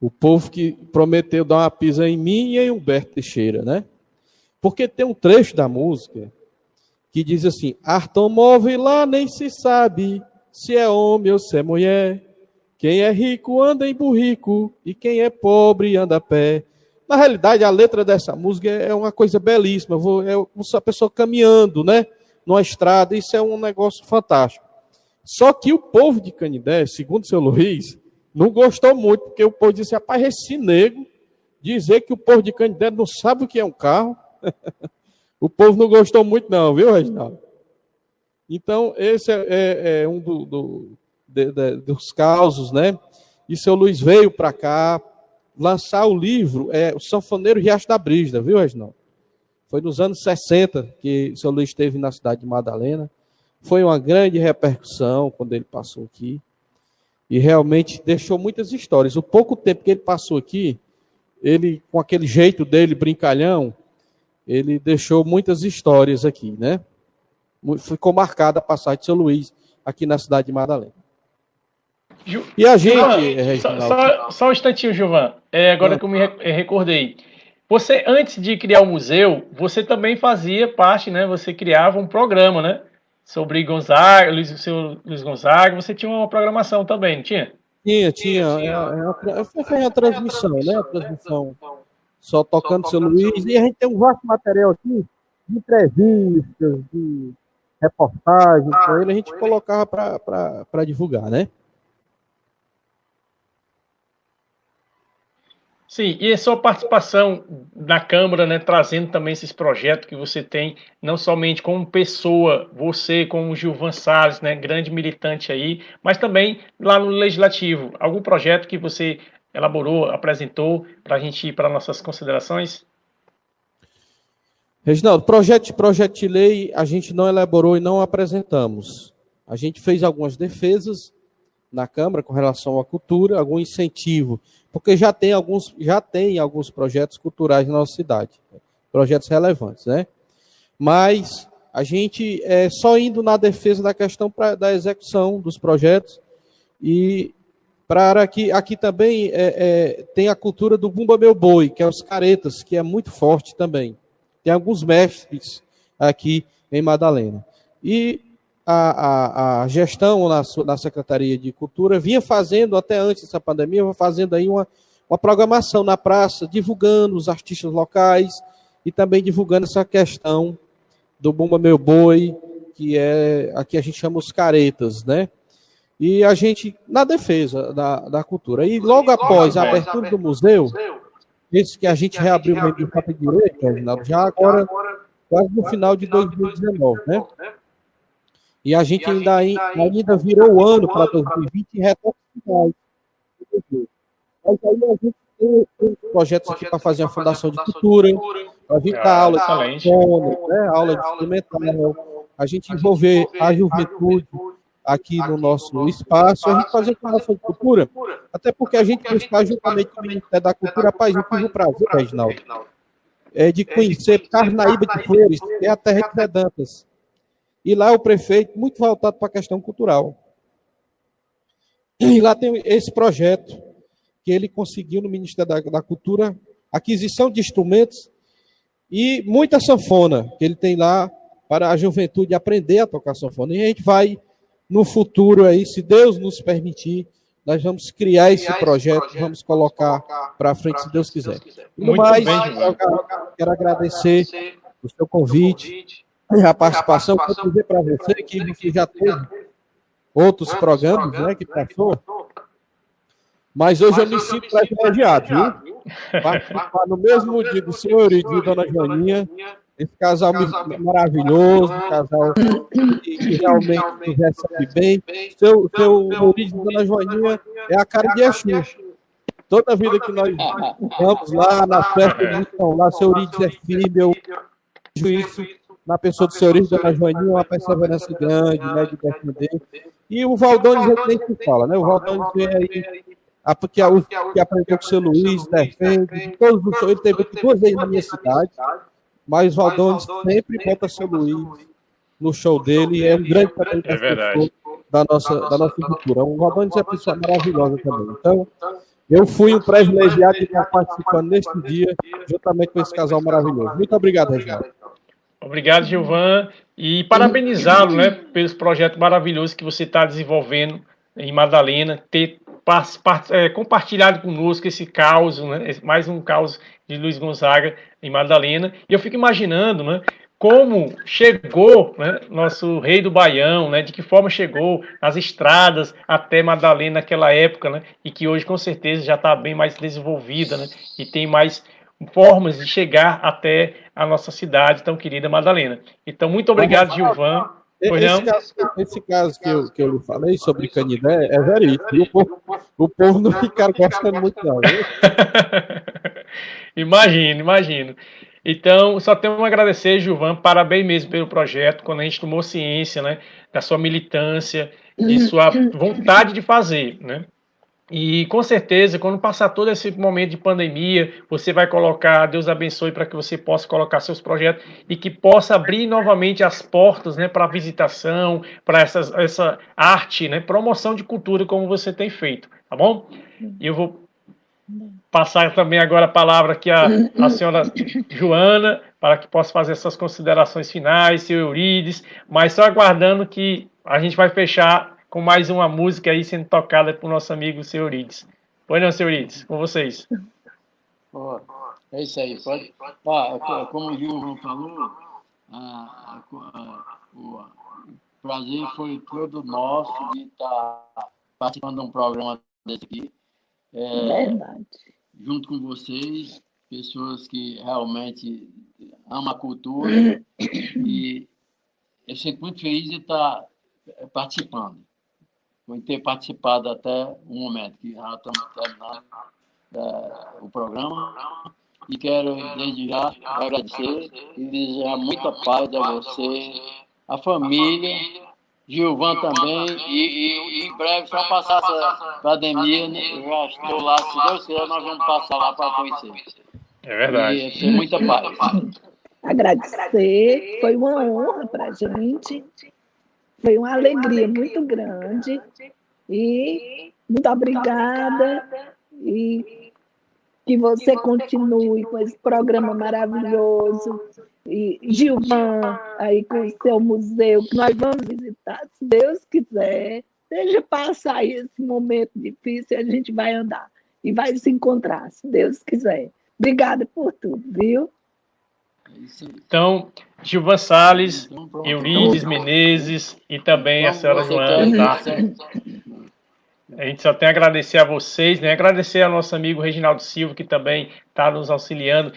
o povo que prometeu dar uma pisa em mim e em Humberto Teixeira, né? Porque tem um trecho da música que diz assim: Artão move lá nem se sabe se é homem ou se é mulher. Quem é rico anda em burrico e quem é pobre anda a pé. Na realidade, a letra dessa música é uma coisa belíssima. É uma pessoa caminhando, né? Numa estrada, isso é um negócio fantástico. Só que o povo de Canidé, segundo o seu Luiz, não gostou muito, porque o povo disse: rapaz, esse negro dizer que o povo de Canidé não sabe o que é um carro, *laughs* o povo não gostou muito, não, viu, Reginaldo? Então, esse é, é, é um do, do, de, de, dos causos, né? E seu Luiz veio para cá lançar o livro, é, O Sanfoneiro Riacho da Brígida, viu, Reginaldo? Foi nos anos 60 que seu Luiz esteve na cidade de Madalena. Foi uma grande repercussão quando ele passou aqui. E realmente deixou muitas histórias. O pouco tempo que ele passou aqui, ele, com aquele jeito dele, brincalhão, ele deixou muitas histórias aqui, né? Ficou marcada a passagem de São Luís aqui na cidade de Madalena. E a gente. só, só, só, um instantinho, Gilvan. É, agora que eu me recordei. Você, antes de criar o museu, você também fazia parte, né? Você criava um programa, né? Sobre Gonzaga, Luiz, seu Luiz Gonzaga. Você tinha uma programação também, não tinha? Tinha, tinha. É, é, foi uma transmissão, né? A transmissão só tocando seu Luiz. E a gente tem um vasto material aqui de entrevistas, de reportagens com ele, a gente colocava para divulgar, né? Sim, e a sua participação na Câmara, né, trazendo também esses projetos que você tem, não somente como pessoa, você como Gilvan Salles, né, grande militante aí, mas também lá no Legislativo. Algum projeto que você elaborou, apresentou para a gente ir para nossas considerações? Reginaldo, projeto, projeto de lei a gente não elaborou e não apresentamos. A gente fez algumas defesas na Câmara com relação à cultura, algum incentivo, porque já tem alguns, já tem alguns projetos culturais na nossa cidade, projetos relevantes, né? Mas a gente é só indo na defesa da questão pra, da execução dos projetos e para que aqui também é, é, tem a cultura do Bumba Meu Boi, que é os caretas, que é muito forte também. Tem alguns mestres aqui em Madalena. E a, a, a gestão na, na Secretaria de Cultura vinha fazendo, até antes dessa pandemia, fazendo aí uma, uma programação na praça, divulgando os artistas locais e também divulgando essa questão do Bumba Meu Boi, que é aqui a gente chama os caretas, né? E a gente, na defesa da, da cultura. E logo após a abertura do museu, esse que a gente reabriu o meio do Fato Direito, já agora, quase no final de 2019, né? E a gente, e a ainda, gente ainda, ainda virou o ano para 2020 e retorna finais. Mas aí a gente tem, tem projetos aqui para fazer uma fundação de cultura, a gente dar aula de né, aula de instrumental, a gente envolver a juventude aqui no nosso espaço, a gente fazer fundação de cultura, até porque a gente está juntamente com o Ministério da Cultura, rapaz, eu tive o prazer, Reginaldo, é de conhecer Carnaíba de Flores, que é a terra de Vedantas. E lá o prefeito, muito voltado para a questão cultural. E lá tem esse projeto que ele conseguiu no Ministério da, da Cultura, aquisição de instrumentos e muita sanfona, que ele tem lá para a juventude aprender a tocar sanfona. E a gente vai, no futuro aí, se Deus nos permitir, nós vamos criar esse projeto, vamos colocar para frente, se Deus quiser. E no mais, eu quero agradecer o seu convite a participação, quero dizer para você que você já teve outros programas né, que passou, mas hoje eu me sinto privilegiado, viu? Participar no mesmo dia do senhor e de Dona Joaninha, esse casal maravilhoso, casal *laughs* que, realmente nos recebe bem. Seu, seu origem de Dona Joaninha é a cara de Exu. Toda vida que nós vamos lá na festa de Missão, lá, seu origem é firme, eu juízo na pessoa do senhor Dona Joaninha, uma perseverança grande, né, de defender. E o Valdones, a gente nem se fala, né? O Valdones vem aí, a, que, a, que aprendeu com o seu Luiz, defende, todos os ele teve duas vezes na minha cidade, mas o Valdones sempre bota seu Luiz no show dele, é um grande é da nossa, da nossa cultura. O Valdones é uma pessoa maravilhosa também. Então, eu fui um privilegiado de estar participando neste dia, juntamente com esse casal maravilhoso. Muito obrigado, Reginaldo. Obrigado, Gilvan, e parabenizá-lo né, pelos projetos maravilhosos que você está desenvolvendo em Madalena, ter é, compartilhado conosco esse caos, né, mais um caos de Luiz Gonzaga em Madalena. E eu fico imaginando né, como chegou né, nosso rei do Baião, né, de que forma chegou as estradas até Madalena naquela época, né, e que hoje com certeza já está bem mais desenvolvida né, e tem mais formas de chegar até a nossa cidade tão querida Madalena. Então, muito obrigado, Gilvan. Esse caso, esse caso, que, eu, que eu lhe falei sobre Canidé é verídico. O povo, o povo não fica gostando muito, não. *laughs* imagino, imagino. Então, só tenho a agradecer, Gilvan, parabéns mesmo pelo projeto, quando a gente tomou ciência né, da sua militância e sua *laughs* vontade de fazer. Né? E com certeza, quando passar todo esse momento de pandemia, você vai colocar, Deus abençoe para que você possa colocar seus projetos e que possa abrir novamente as portas né, para visitação, para essa arte, né, promoção de cultura como você tem feito, tá bom? E eu vou passar também agora a palavra aqui à, à senhora Joana, para que possa fazer essas considerações finais, seu Eurides, mas só aguardando que a gente vai fechar com mais uma música aí sendo tocada por nosso amigo Seurides. Pois não, Seurides, com vocês. Oh, é isso aí. Pode, ah, como o Gil falou, ah, ah, o prazer foi todo nosso de estar participando de um programa desse aqui. É, Verdade. junto com vocês, pessoas que realmente amam a cultura *coughs* e eu fico muito feliz de estar participando, por ter participado até o momento, que já estamos terminando é, o programa. E quero, desde já, agradecer e desejar muita paz a você, a família, Gilvan também, e, e, em breve, só passar essa pandemia, né? eu já estou lá, se Deus quiser, nós vamos passar lá para conhecer. É verdade. E muita paz. Agradecer, foi uma honra para a gente, foi uma alegria muito grande, e muito obrigada, e que você continue com esse programa maravilhoso. E Gilvan, aí com o seu museu, que nós vamos visitar, se Deus quiser. Deixa passar esse momento difícil e a gente vai andar. E vai se encontrar, se Deus quiser. Obrigada por tudo, viu? Então, Gilvan Salles, então, Eurides Menezes e também a senhora Joana, tá? A gente só tem a agradecer a vocês, né? Agradecer ao nosso amigo Reginaldo Silva, que também está nos auxiliando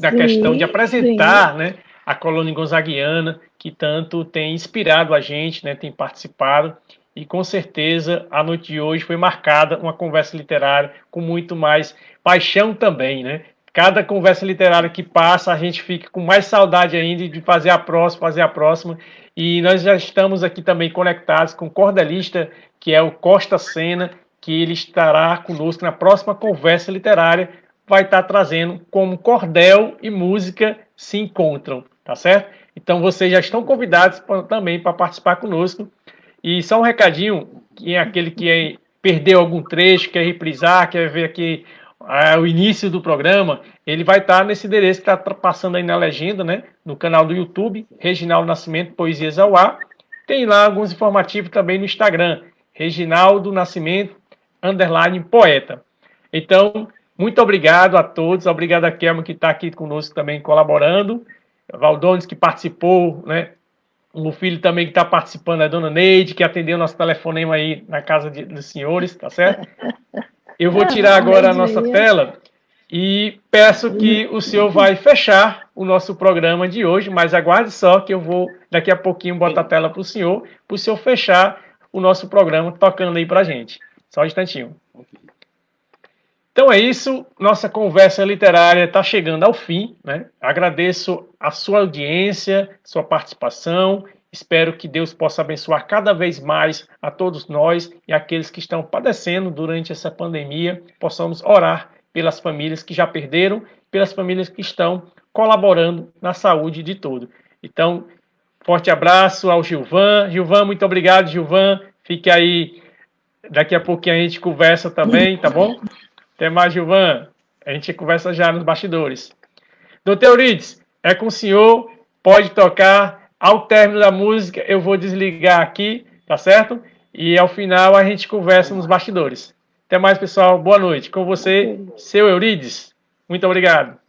na sim, questão de apresentar sim. né, a colônia gonzaguiana, que tanto tem inspirado a gente, né? Tem participado. E com certeza a noite de hoje foi marcada uma conversa literária com muito mais paixão também, né? Cada conversa literária que passa, a gente fica com mais saudade ainda de fazer a próxima, fazer a próxima. E nós já estamos aqui também conectados com o cordelista, que é o Costa Sena, que ele estará conosco na próxima conversa literária. Vai estar trazendo como cordel e música se encontram, tá certo? Então vocês já estão convidados também para participar conosco. E só um recadinho, que é aquele que é, perdeu algum trecho, quer reprisar, quer ver aqui o início do programa, ele vai estar nesse endereço que está passando aí na legenda, né? No canal do YouTube, Reginaldo Nascimento Poesias ao Ar. Tem lá alguns informativos também no Instagram, Reginaldo Nascimento, underline poeta. Então, muito obrigado a todos, obrigado a Kelma que está aqui conosco também colaborando, Valdones que participou, né? O filho também que está participando, a dona Neide, que atendeu nosso telefonema aí na casa de, dos senhores, tá certo? *laughs* Eu vou tirar agora a nossa tela e peço que o senhor vai fechar o nosso programa de hoje, mas aguarde só que eu vou daqui a pouquinho botar a tela para o senhor, para o senhor fechar o nosso programa tocando aí para a gente. Só um instantinho. Então é isso, nossa conversa literária está chegando ao fim. Né? Agradeço a sua audiência, sua participação Espero que Deus possa abençoar cada vez mais a todos nós e aqueles que estão padecendo durante essa pandemia. Possamos orar pelas famílias que já perderam, pelas famílias que estão colaborando na saúde de todo. Então, forte abraço ao Gilvan. Gilvan, muito obrigado, Gilvan. Fique aí. Daqui a pouquinho a gente conversa também, tá bom? Até mais, Gilvan. A gente conversa já nos bastidores. Doutor Eurides, é com o senhor. Pode tocar ao término da música, eu vou desligar aqui, tá certo? E ao final a gente conversa nos bastidores. Até mais, pessoal. Boa noite. Com você, seu Eurides. Muito obrigado.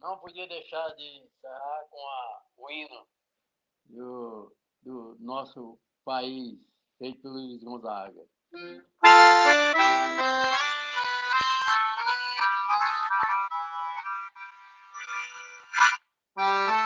Não podia deixar de encerrar com a, o hino do, do nosso país, feito pelo Luiz Gonzaga. Bye.